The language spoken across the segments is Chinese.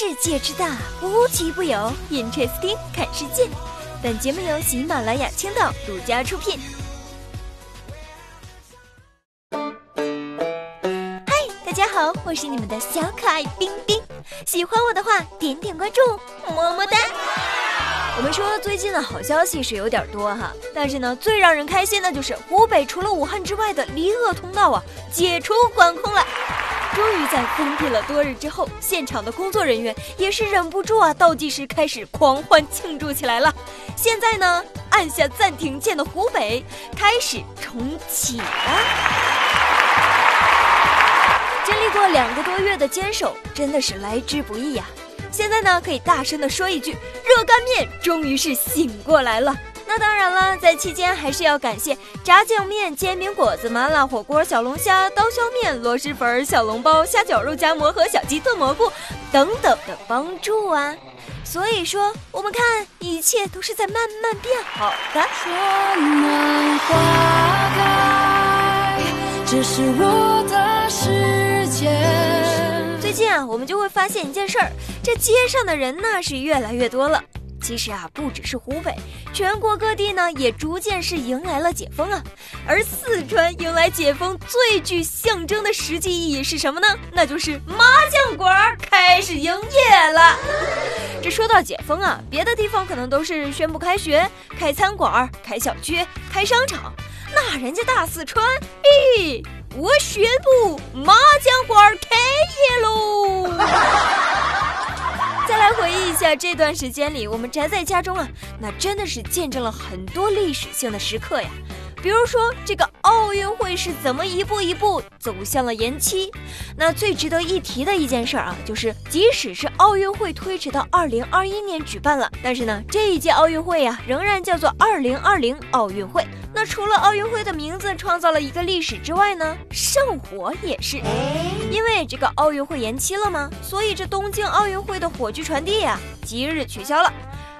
世界之大，无奇不有。Interesting，看世界。本节目由喜马拉雅青岛独家出品。嗨，大家好，我是你们的小可爱冰冰。喜欢我的话，点点关注，么么哒。我们说最近的好消息是有点多哈，但是呢，最让人开心的就是湖北除了武汉之外的离鄂通道啊，解除管控了。终于在封闭了多日之后，现场的工作人员也是忍不住啊，倒计时开始狂欢庆祝起来了。现在呢，按下暂停键的湖北开始重启了。经历过两个多月的坚守，真的是来之不易呀。现在呢，可以大声的说一句：热干面终于是醒过来了。那当然了，在期间还是要感谢炸酱面、煎饼果子、麻辣火锅、小龙虾、刀削面、螺蛳粉、小笼包、虾饺、肉夹馍和小鸡炖蘑菇等等的帮助啊！所以说，我们看一切都是在慢慢变好的。春暖花开，这是我的世界。最近啊，我们就会发现一件事儿，这街上的人呢是越来越多了。其实啊，不只是湖北，全国各地呢也逐渐是迎来了解封啊。而四川迎来解封最具象征的实际意义是什么呢？那就是麻将馆开始营业了。这说到解封啊，别的地方可能都是宣布开学、开餐馆、开小区、开商场，那人家大四川，咦，我宣布麻将馆开业喽！再来回忆一下这段时间里，我们宅在家中啊，那真的是见证了很多历史性的时刻呀。比如说，这个奥运会是怎么一步一步走向了延期？那最值得一提的一件事儿啊，就是即使是奥运会推迟到二零二一年举办了，但是呢，这一届奥运会呀，仍然叫做二零二零奥运会。那除了奥运会的名字创造了一个历史之外呢，圣火也是，因为这个奥运会延期了吗？所以这东京奥运会的火炬传递呀，即日取消了，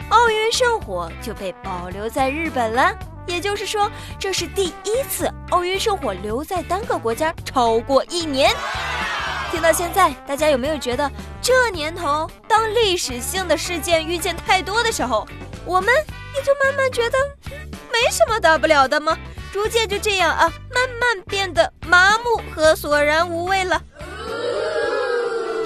奥运圣火就被保留在日本了。也就是说，这是第一次奥运圣火留在单个国家超过一年。听到现在，大家有没有觉得这年头，当历史性的事件遇见太多的时候，我们也就慢慢觉得没什么大不了的吗？逐渐就这样啊，慢慢变得麻木和索然无味了。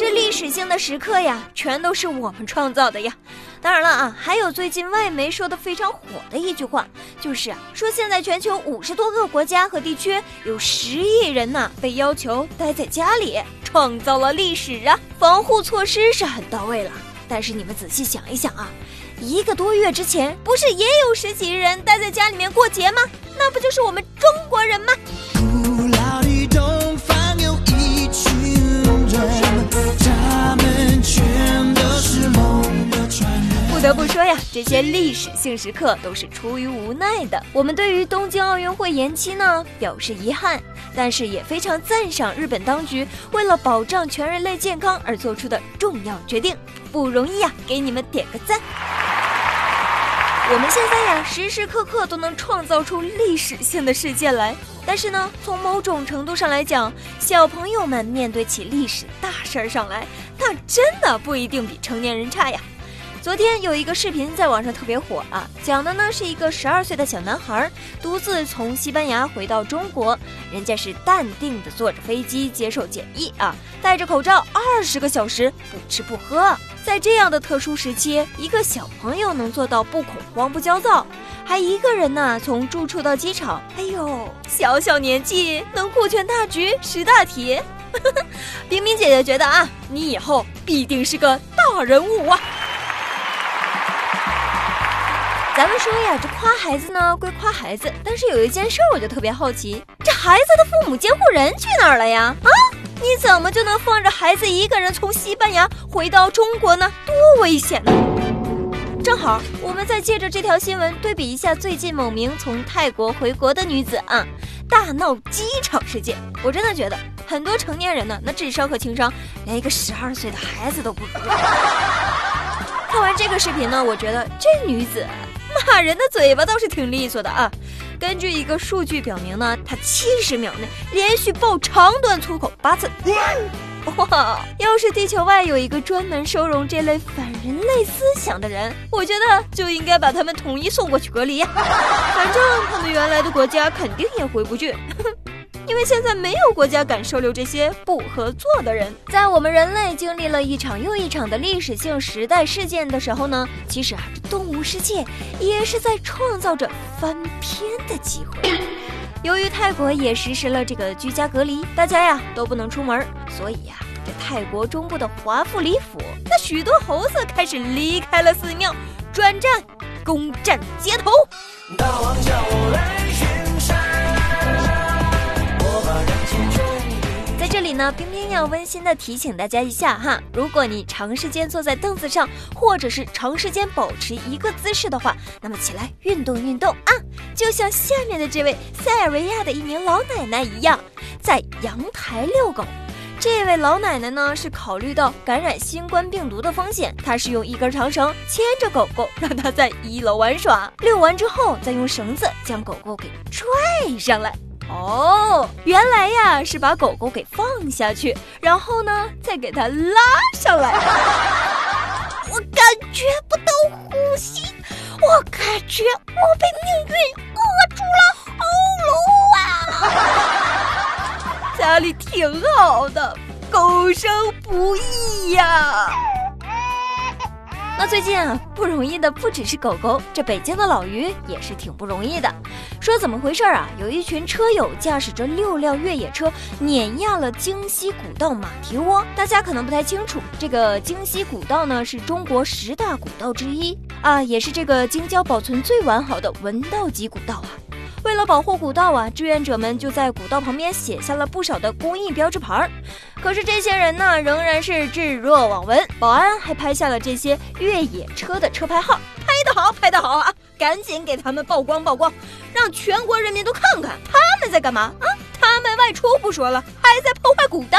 这历史性的时刻呀，全都是我们创造的呀。当然了啊，还有最近外媒说的非常火的一句话，就是，说现在全球五十多个国家和地区有十亿人呐，被要求待在家里，创造了历史啊！防护措施是很到位了，但是你们仔细想一想啊，一个多月之前不是也有十几亿人待在家里面过节吗？那不就是我们中国人吗？不得不说呀，这些历史性时刻都是出于无奈的。我们对于东京奥运会延期呢表示遗憾，但是也非常赞赏日本当局为了保障全人类健康而做出的重要决定，不容易呀，给你们点个赞。我们现在呀，时时刻刻都能创造出历史性的事件来，但是呢，从某种程度上来讲，小朋友们面对起历史大事儿上来，那真的不一定比成年人差呀。昨天有一个视频在网上特别火啊，讲的呢是一个十二岁的小男孩独自从西班牙回到中国，人家是淡定的坐着飞机接受检疫啊，戴着口罩二十个小时不吃不喝，在这样的特殊时期，一个小朋友能做到不恐慌不焦躁，还一个人呢从住处到机场，哎呦，小小年纪能顾全大局识大体，冰冰姐姐觉得啊，你以后必定是个大人物啊。咱们说呀，这夸孩子呢归夸孩子，但是有一件事我就特别好奇，这孩子的父母监护人去哪儿了呀？啊，你怎么就能放着孩子一个人从西班牙回到中国呢？多危险呢！正好，我们再借着这条新闻对比一下最近某名从泰国回国的女子啊，大闹机场事件。我真的觉得很多成年人呢，那智商和情商连一个十二岁的孩子都不如。看完这个视频呢，我觉得这女子。骂人的嘴巴倒是挺利索的啊！根据一个数据表明呢，他七十秒内连续爆长短粗口八次，哇！要是地球外有一个专门收容这类反人类思想的人，我觉得就应该把他们统一送过去隔离呀。反正他们原来的国家肯定也回不去。因为现在没有国家敢收留这些不合作的人。在我们人类经历了一场又一场的历史性时代事件的时候呢，其实啊，这动物世界也是在创造着翻篇的机会。由于泰国也实施了这个居家隔离，大家呀都不能出门，所以呀，这泰国中部的华富里府，那许多猴子开始离开了寺庙，转战攻占街头。大王叫我来呢，冰冰要温馨的提醒大家一下哈，如果你长时间坐在凳子上，或者是长时间保持一个姿势的话，那么起来运动运动啊，就像下面的这位塞尔维亚的一名老奶奶一样，在阳台遛狗。这位老奶奶呢，是考虑到感染新冠病毒的风险，她是用一根长绳牵着狗狗，让它在一楼玩耍，遛完之后再用绳子将狗狗给拽上来。哦，原来呀是把狗狗给放下去，然后呢再给它拉上来。我感觉不到呼吸，我感觉我被命运扼住了喉咙啊！家里挺好的，狗生不易呀。那最近啊，不容易的不只是狗狗，这北京的老于也是挺不容易的。说怎么回事啊？有一群车友驾驶着六辆越野车碾压了京西古道马蹄窝。大家可能不太清楚，这个京西古道呢是中国十大古道之一啊，也是这个京郊保存最完好的文道级古道啊。为了保护古道啊，志愿者们就在古道旁边写下了不少的公益标志牌儿。可是这些人呢，仍然是置若罔闻。保安还拍下了这些越野车的车牌号，拍得好，拍得好啊！赶紧给他们曝光曝光，让全国人民都看看他们在干嘛啊！他们外出不说了，还在破坏古道。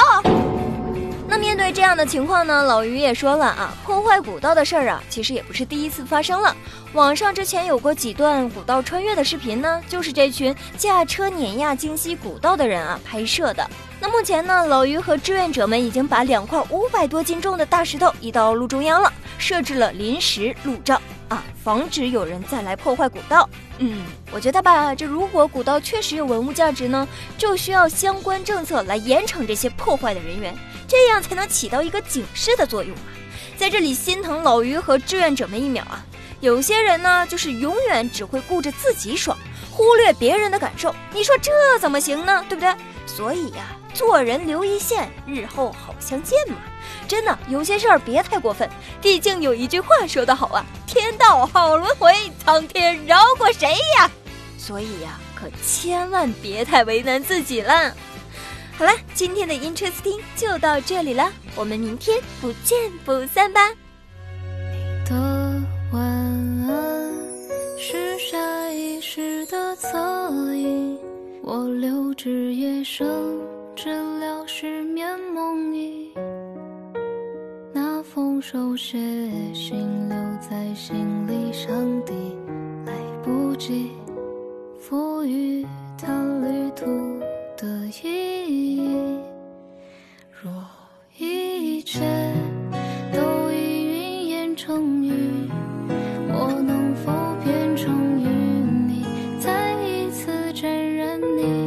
那面对这样的情况呢，老于也说了啊，破坏古道的事儿啊，其实也不是第一次发生了。网上之前有过几段古道穿越的视频呢，就是这群驾车碾压京西古道的人啊拍摄的。那目前呢，老于和志愿者们已经把两块五百多斤重的大石头移到路中央了，设置了临时路障啊，防止有人再来破坏古道。嗯，我觉得吧，这如果古道确实有文物价值呢，就需要相关政策来严惩这些破坏的人员。这样才能起到一个警示的作用啊！在这里心疼老于和志愿者们一秒啊！有些人呢，就是永远只会顾着自己爽，忽略别人的感受。你说这怎么行呢？对不对？所以呀，做人留一线，日后好相见嘛！真的，有些事儿别太过分。毕竟有一句话说得好啊：“天道好轮回，苍天饶过谁呀？”所以呀，可千万别太为难自己了。好了，今天的 Interesting 就到这里了，我们明天不见不散吧。你的晚安是下意识的侧影，我留至夜深，治疗失眠梦呓。那封手写信留在心里，上帝来不及赋予它旅途。的意义，若一切都已云烟成雨，我能否变成与你再一次沾染你？